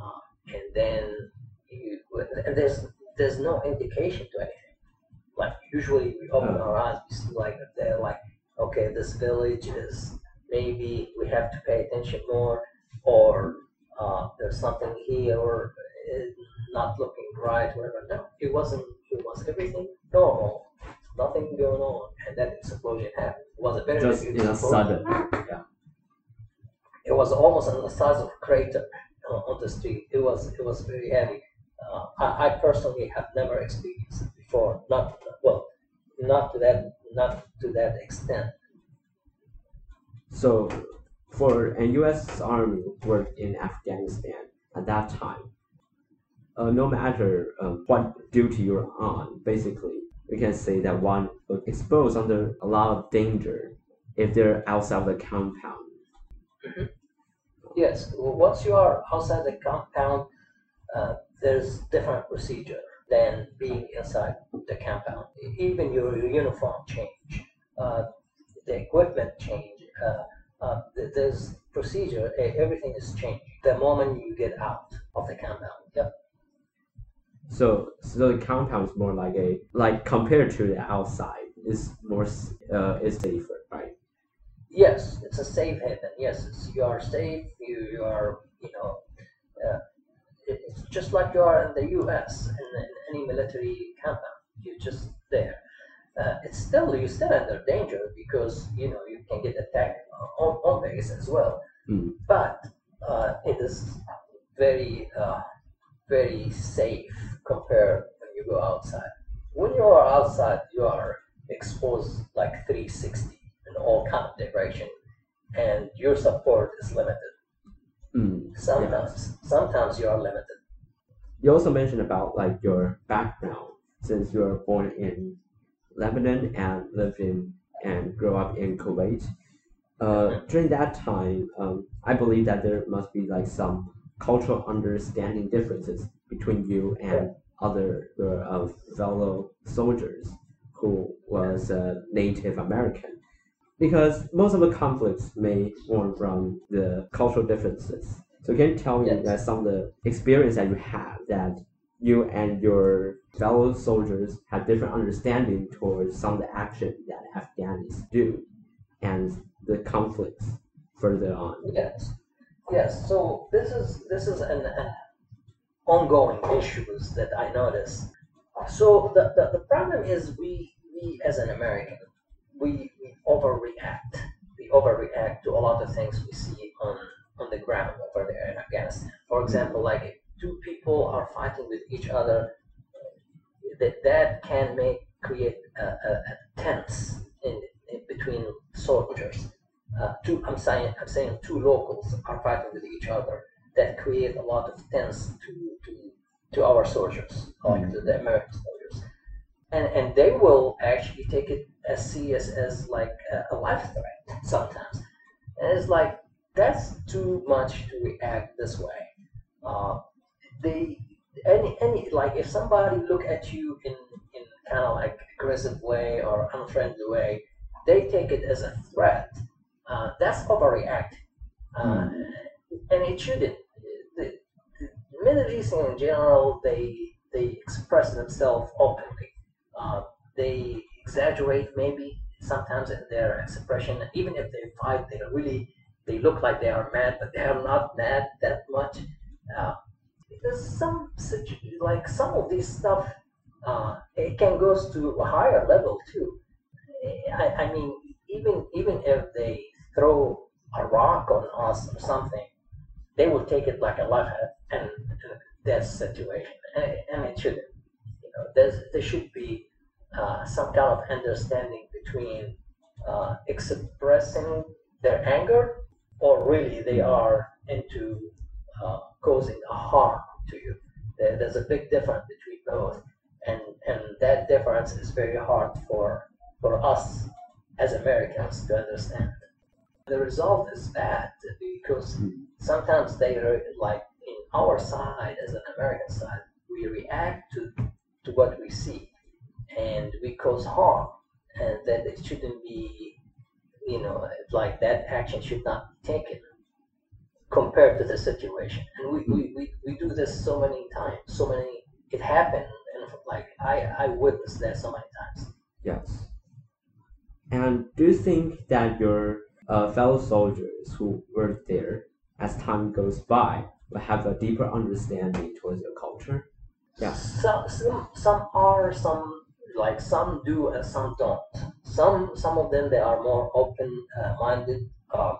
Uh, and then you, and there's there's no indication to anything. Like usually we open our eyes, we see like they're like, okay, this village is maybe we have to pay attention more, or uh, there's something here or uh, not looking right, whatever. No, it wasn't. It was everything normal, nothing going on, and that explosion happened. It was a very just in a sudden? Yeah. It was almost on the size of a crater uh, on the street. It was it was very heavy. Uh, I, I personally have never experienced it before. Not well, not to that not to that extent. So for a U.S. Army worked in Afghanistan at that time, uh, no matter um, what duty you're on, basically, we can say that one is exposed under a lot of danger if they're outside the compound. Yes, w- once you are outside the compound, uh, there's different procedure than being inside the compound. Even your, your uniform change, uh, the equipment change. Uh, uh, there's procedure. Everything is changed the moment you get out of the compound. Yep. So, so the compound is more like a like compared to the outside is more uh, is safer, right? Yes, it's a safe haven. Yes, it's, you are safe. You, you are, you know, uh, it's just like you are in the U.S. in, in any military compound. You're just there. Uh, it's still you're still under danger because you know you can get attacked on, on base as well. Mm. But uh, it is very uh, very safe compared when you go outside. When you are outside, you are exposed like 360 in all kind of direction, and your support is limited. Mm. Sometimes, sometimes you are limited. You also mentioned about like your background since you were born in Lebanon and lived in and grew up in Kuwait. Uh, during that time, um, I believe that there must be like some cultural understanding differences between you and other your uh, fellow soldiers who was uh, Native American, because most of the conflicts may born from the cultural differences. So can you tell me Yes. that some of the experience that you have that you and your fellow soldiers have different understanding towards some of the action that Afghanis do and the conflicts further on. Yes, yes. So this is this is an, ongoing issues that I notice. So the, the, the problem is we we as an American we, we overreact. We overreact to a lot of things we see on on the ground over there in Afghanistan. For example, like if two people are fighting with each other, that that can make create a, a, a tense in, in between soldiers uh, two I'm saying I'm saying two locals are fighting with each other that create a lot of tense to to, to our soldiers, like to the American soldiers. And and they will actually take it as serious as like a, a life threat sometimes. And it's like that's too much to react this way. Uh, they any any like if somebody look at you in in kind of like aggressive way or unfriendly way, they take it as a threat uh, that's overreacting, uh, and it shouldn't. The, the Middle East in general, they they express themselves openly. Uh, they exaggerate maybe sometimes in their expression. Even if they fight, they really they look like they are mad, but they are not mad that much. Uh, there's some such like some of this stuff. Uh, it can goes to a higher level too. I, I mean, even even if they throw a rock on us or something, they will take it like a life and, and death situation, and, and it shouldn't. You know, there's there should be uh, some kind of understanding between uh, expressing their anger or really they are into uh, causing a harm to you. There, there's a big difference between both, and and that difference is very hard for for us as Americans to understand. The result is bad because hmm. sometimes they are like in our side as an American side, we react to to what we see, and we cause harm, and that it shouldn't be, you know, like that action should not be taken compared to the situation. And we, we, we, we do this so many times, so many, it happened, and like I, I witnessed that so many times. Yes. And do you think that your uh, fellow soldiers who were there, as time goes by, will have a deeper understanding towards your culture? Yeah. Some, some, some are, some like some do and some don't. Some, some of them they are more open-minded. Uh,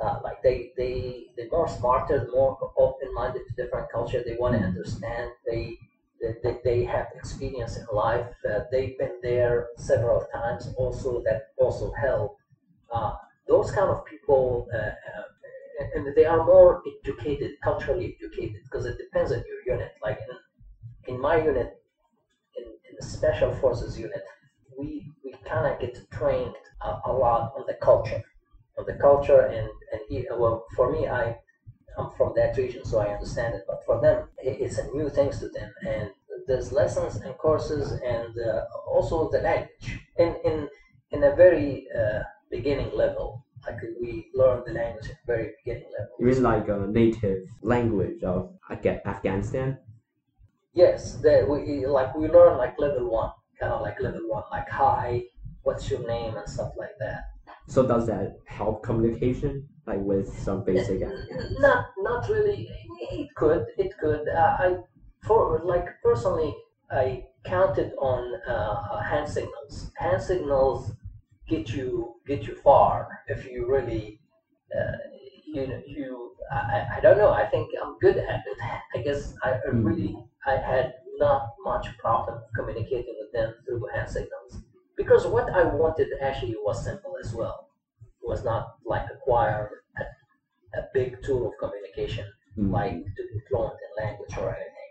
uh, like they, they, they're more smarter, more open-minded to different culture. They want to understand. They, they, they, they have experience in life. Uh, they've been there several times. Also, that also help. Those kind of people uh, uh, and they are more educated, culturally educated, because it depends on your unit. Like in, in my unit, in, in the special forces unit, we we kind of get trained a, a lot on the culture, on the culture, and and well, for me, I I'm from that region, so I understand it. But for them, it's a new things to them, and there's lessons and courses, and uh, also the language in in in a very uh, beginning level. Like we learn the language at very beginning level. You mean like a native language of Afghanistan? Yes, the, we like we learn like level one, kind of like level one, like hi, what's your name and stuff like that. So does that help communication, like with some basic? Not not really. It could. It could. Uh, I for like personally, I counted on uh, hand signals. Hand signals get you get you far if you really. Uh, you know, you. I, I- don't know. I think I'm good at it. I guess I I Mm. really I had not much problem communicating with them through hand signals because what I wanted actually was simple as well. It was not like acquire a, a big tool of communication Mm. like to be fluent in language or anything.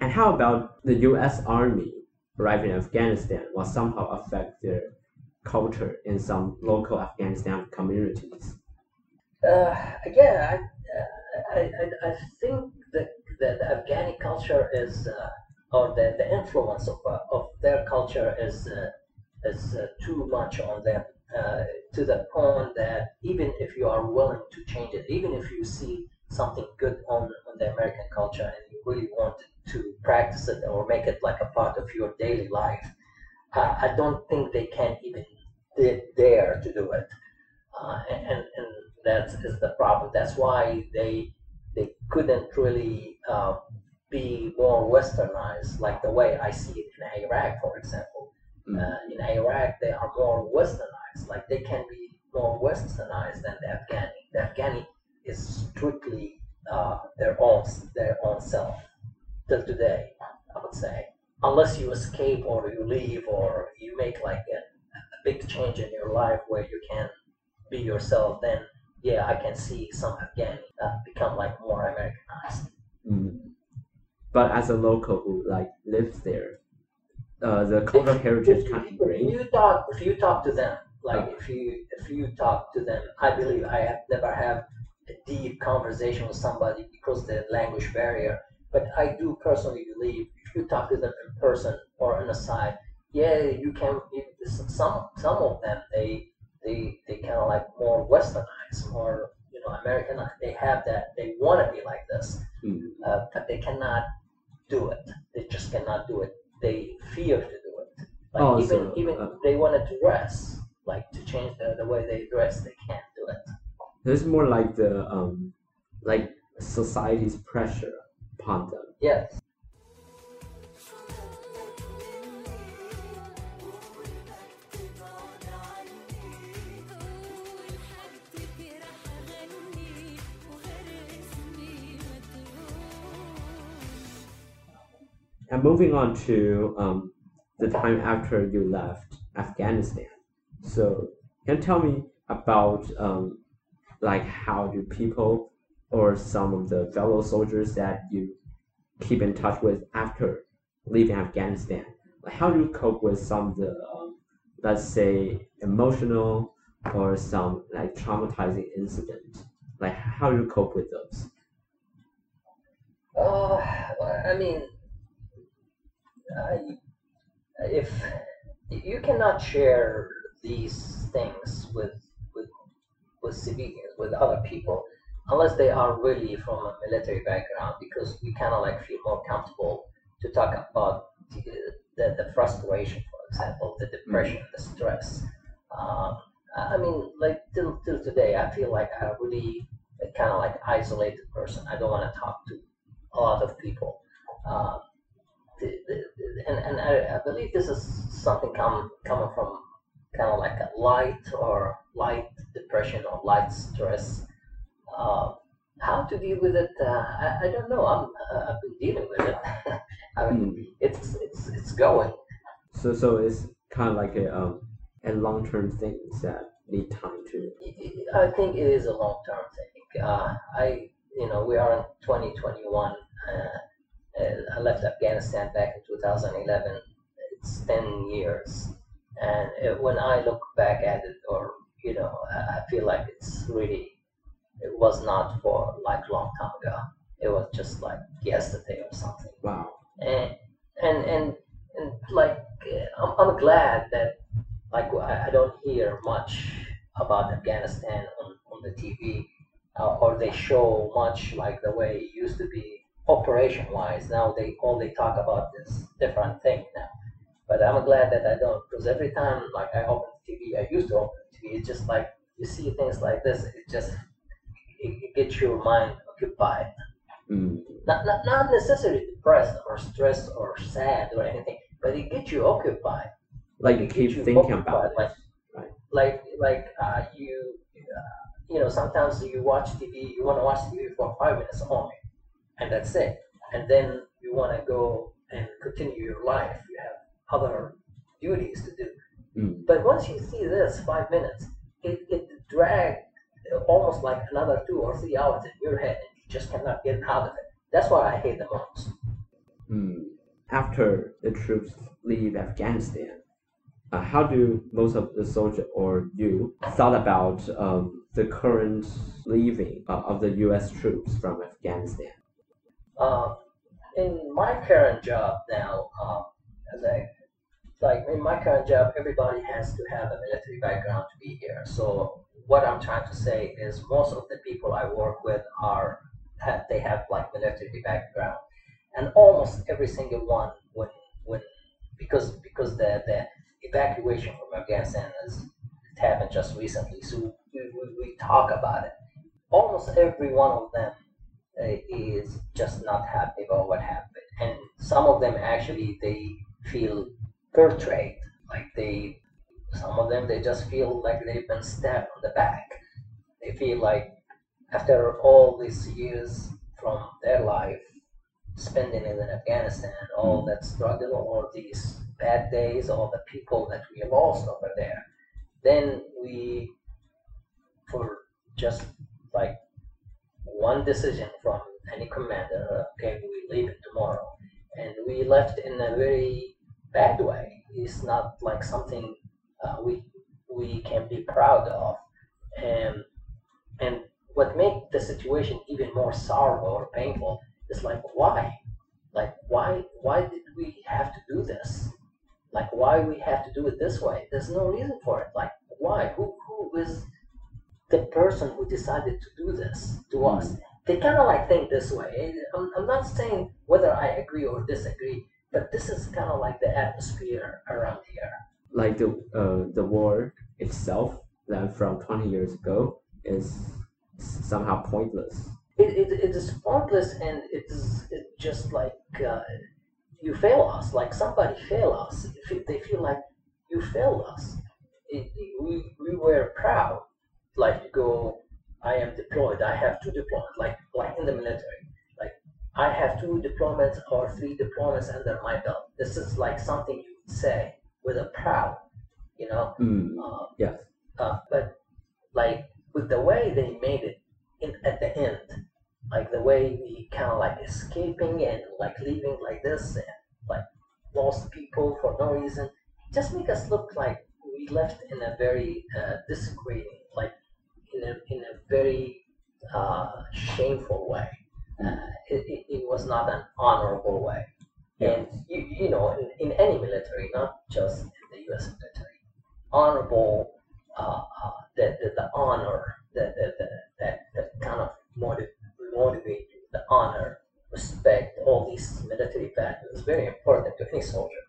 And how about the U.S. Army arriving in Afghanistan will somehow affected culture in some local Afghanistan communities? Uh, yeah, I, I, I, I think that, that the Afghani culture is, uh, or the, the influence of, uh, of their culture is, uh, is uh, too much on them uh, to the point that even if you are willing to change it, even if you see something good on, on the American culture and you really want to practice it or make it like a part of your daily life, uh, I don't think they can even dare to do it. Uh, and, and, and that is the problem. That's why they they couldn't really uh, be more westernized, like the way I see it in Iraq, for example. Mm. Uh, in Iraq, they are more westernized. Like they can be more westernized than the Afghani. The Afghani is strictly uh, their own their own self till today. I would say, unless you escape or you leave or you make like a, a big change in your life where you can be yourself, then yeah, I can see some Afghani uh, become like more Americanized. Mm. But as a local who like lives there, uh, the cultural heritage kind of If ingrained. you talk, if you talk to them, like if you if you talk to them, I believe I have never have a deep conversation with somebody because the language barrier. But I do personally believe if you talk to them in person or on the side, yeah, you can. Some some of them they they they kind of like more westernized, more you know Americanized. They have that. They want to be like this, Mm. uh, but they cannot do it. They just cannot do it. They fear to do it. Like Oh, even so, even uh, they wanted to dress, like to change the, the way they dress, they can't do it. This is more like the um, like society's pressure upon them. Yes. And moving on to um, the time after you left Afghanistan. So can you tell me about um, like how do people or some of the fellow soldiers that you keep in touch with after leaving Afghanistan? Like how do you cope with some of the um, let's say emotional or some like traumatizing incident? Like how do you cope with those? Uh, I mean, if you cannot share these things with with with civilians, with other people, unless they are really from a military background, because we kind of like feel more comfortable to talk about the, the, the frustration, for example, the depression, the stress. Um, I I mean, like till till today, I feel like I really kind of like isolated person. I don't want to talk to a lot of people. Uh, the, the, the- and and I, I believe this is something come, coming from kind of like a light or light depression or light stress. Uh, how to deal with it? Uh, I, I don't know. I'm uh, I've been dealing with it. [laughs] I mean, Mm. it's it's it's going. So so it's kind of like a um, a long term thing that need time to I think it is a long term thing. uh, I, you know, we are in 2021. Uh, uh, I left Afghanistan back in 2011. It's 10 years, and it, when I look back at it, or you know, I feel like it's really, it was not for like long time ago. It was just like yesterday or something Wow. and and and, and like I'm, I'm glad that like I, I don't hear much about Afghanistan on, on the TV uh, or they show much like the way it used to be operation wise now they they talk about this different thing now but I'm glad that I don't because every time like I open TV I used to open TV it's just like you see things like this it just it, it gets your mind occupied Mm. not, not, not necessarily depressed or stressed or sad or anything, but it gets you occupied. Like you It keep you thinking occupied, about it. like, right. like, like uh, you, uh, you know, sometimes you watch TV, you want to watch TV for five minutes only, and that's it. And then you want to go and continue your life. You have other duties to do. Mm. But once you see this five minutes, it, it drags almost like another two or three hours in your head, and you just cannot get out of it. That's what I hate the most. Mm. After the troops leave Afghanistan, uh, how do most of the soldiers or you thought about um, the current leaving uh, of the U.S. troops from Afghanistan? Uh, in my current job now, uh, as I like in my current job, everybody has to have a military background to be here. So what I'm trying to say is most of the people I work with are have, they have like military background, and almost every single one when when because because the the evacuation from Afghanistan it happened just recently, so we, we, we talk about it. Almost every one of them Uh, is just not happy about what happened, and some of them actually they feel portrayed, like they some of them they just feel like they've been stabbed on the back. They feel like after all these years from their life spending it in Afghanistan, all that struggle, all these bad days, all the people that we lost over there, then we, for just like one decision from any commander, okay, we leave it tomorrow, and we left in a very bad way. It's not like something uh, we we can be proud of, and and what makes the situation even more sorrowful or painful is like why, like why why did we have to do this? Like why we have to do it this way? There's no reason for it. Like person who decided to do this to us? They kind of like think this way. I'm, I'm not saying whether I agree or disagree, but this is kind of like the atmosphere around here. Like the uh, the war itself, that from 20 years ago, is somehow pointless. It, it, it is pointless and it is it just like uh, you fail us, like somebody fail us. They feel like you failed us, it, it- we, we were proud, like go, I am deployed, I have two deployments, like like in the military, like I have two deployments or three deployments under my belt. This is like something you would say with a proud, you know. Mm. Uh, Yes. uh, but like with the way they made it in at the end, like the way we kind of like escaping and like leaving like this and like lost people for no reason, just make us look like we left in a very uh, disagreeing, in a in a very uh, shameful way. Uh, it, it, it was not an honorable way. And you, you know, in, in any military, not just in the U.S. military, honorable, uh, uh, the, the, the honor, the, the, the, that, that kind of motiv- motivate you, the honor, respect, all these military values is very important to any soldier.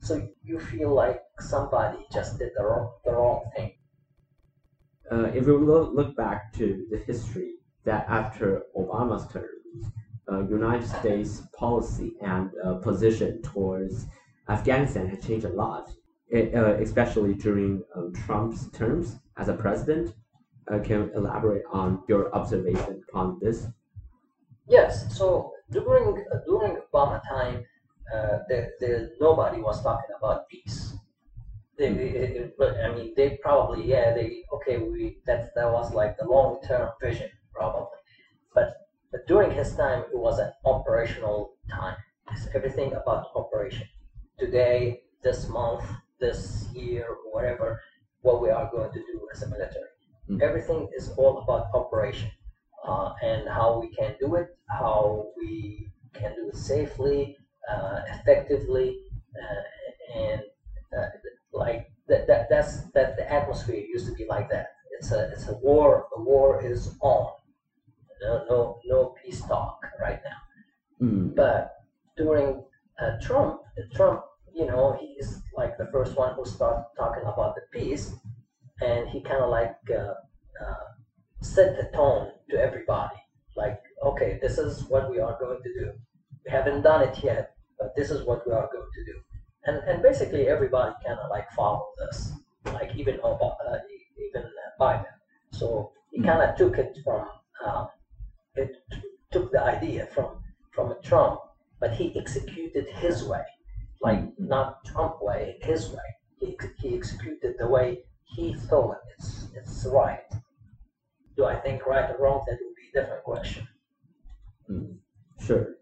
So you feel like somebody just did the wrong, the wrong thing. Uh, if we look, back to the history that after Obama's term, uh, United States policy and uh, position towards Afghanistan has changed a lot, it, uh, especially during um, Trump's terms as a president. Uh, can you elaborate on your observation on this? Yes. So during during Obama time, there, there nobody was talking about peace. They, it- it- but, I mean, they probably yeah they okay we that that was like the long term vision probably. But, but during his time, it was an operational time. It's everything about operation. Today, this month, this year, whatever, what we are going to do as a military. Mm. Everything is all about operation uh, and how we can do it, how we can do it safely, uh, effectively, uh, and uh, like that, that. That's that. The atmosphere used to be like that. It's a it's a war. The war is on. No no no peace talk right now. Mm. But during uh, Trump, Trump, you know, he's like the first one who started talking about the peace, and he kind of like uh, uh, set the tone to everybody. Like, okay, this is what we are going to do. We haven't done it yet, but this is what we are going to do. And and basically everybody kind of like followed this, like even Obama, uh, even Biden. So he kind of took it from uh, it took the idea from from Trump, but he executed his way, like Mhm. not Trump way, his way. He, he executed the way he thought it's it's right. Do I think right or wrong? That would be a different question. Mm, sure.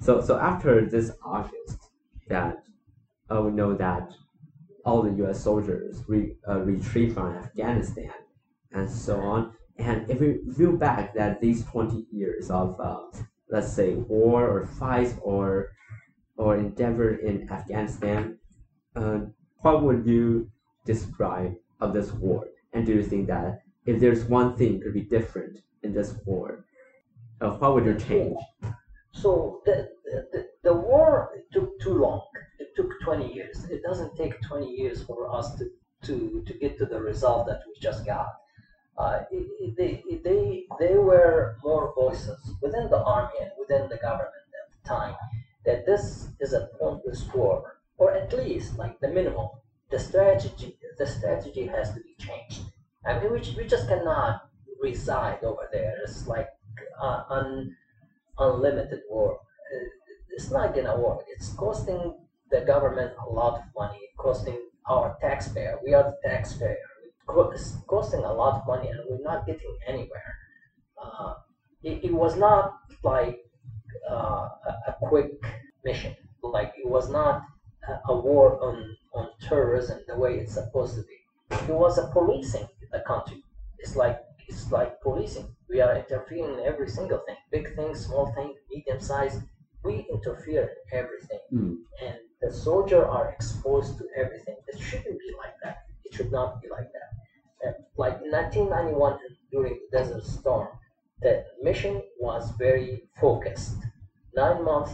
So so after this August, that uh, we know that all the U.S. soldiers re, uh, retreat from Afghanistan and so on. And if we view back that these 20 years of uh, let's say war or fights or or endeavor in Afghanistan, uh, what would you describe of this war? And do you think that if there's one thing could be different in this war, uh, what would you change? So the, the, the, war took too long. It took 20 years. It doesn't take 20 years for us to, to, to get to the result that we just got. Uh, they, they, they were more voices within the army and within the government at the time that this is a pointless war, or at least like the minimum. The strategy, the strategy has to be changed. I mean, we, we just cannot reside over there. It's like uh, un, unlimited war. It's not gonna work. It's costing the government a lot of money, costing our taxpayer. We are the taxpayer. It's costing a lot of money, and we're not getting anywhere. Uh, it, it was not like uh, a, a quick mission. Like it was not a, a war on on terrorism the way it's supposed to be. It was a policing the country. It's like it's like policing. We are interfering in every single thing, big thing, small thing, medium size. We interfere in everything, Mm. and the soldier are exposed to everything. It shouldn't be like that. It should not be like that. Uh, like in 1991 during the Desert Storm, the mission was very focused. Nine months,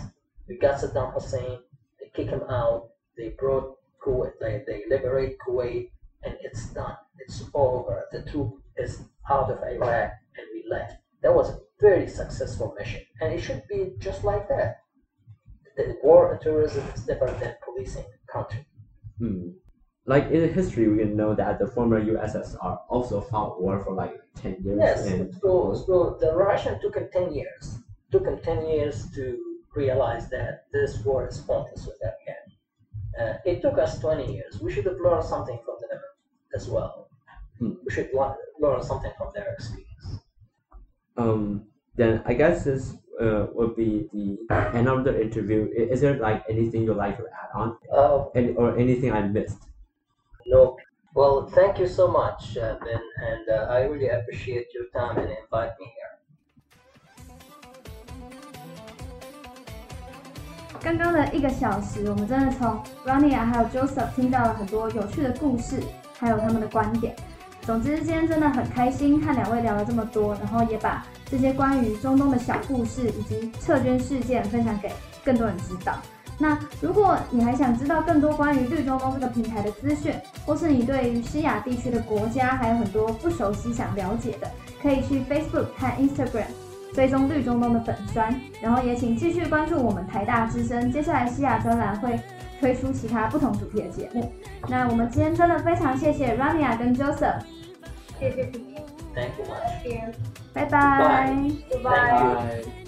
we got Saddam Hussein. They kick him out. They brought Kuwait. They, they liberate Kuwait, and it's done. It's over. The troop is out of Iraq, and we left. That was a very successful mission, and it should be just like that. The war on terrorism is different than policing a country. Mm. Like in history, we know that the former USSR also fought war for like 10 years. Yes, and so, so the Russian took him 10 years. Took him 10 years to realize that this war is pointless with Afghan. Uh, it took us 20 years. We should have learned something from them as well. Hmm. We should learn something from their experience. Um, then I guess this uh, would be the end of the interview. Is there like anything you'd like to add on, uh, Any, or anything I missed? No. Well, thank you so much, uh, Ben, and uh, I really appreciate your time and invite me here. 刚刚的一个小时，我们真的从 Rania 还有 Josef 听到了很多有趣的故事，还有他们的观点。总之，今天真的很开心和两位聊了这么多，然后也把这些关于中东的小故事以及撤捐事件分享给更多人知道。那如果你还想知道更多关于绿中东这个平台的资讯，或是你对于西亚地区的国家还有很多不熟悉想了解的，可以去 Facebook 和 Instagram 追踪绿中东的粉砖，然后也请继续关注我们台大之声，接下来西亚专栏会推出其他不同主题的节目。那我们今天真的非常谢谢 Rania 跟 Joseph，谢谢，再见，拜拜，拜拜。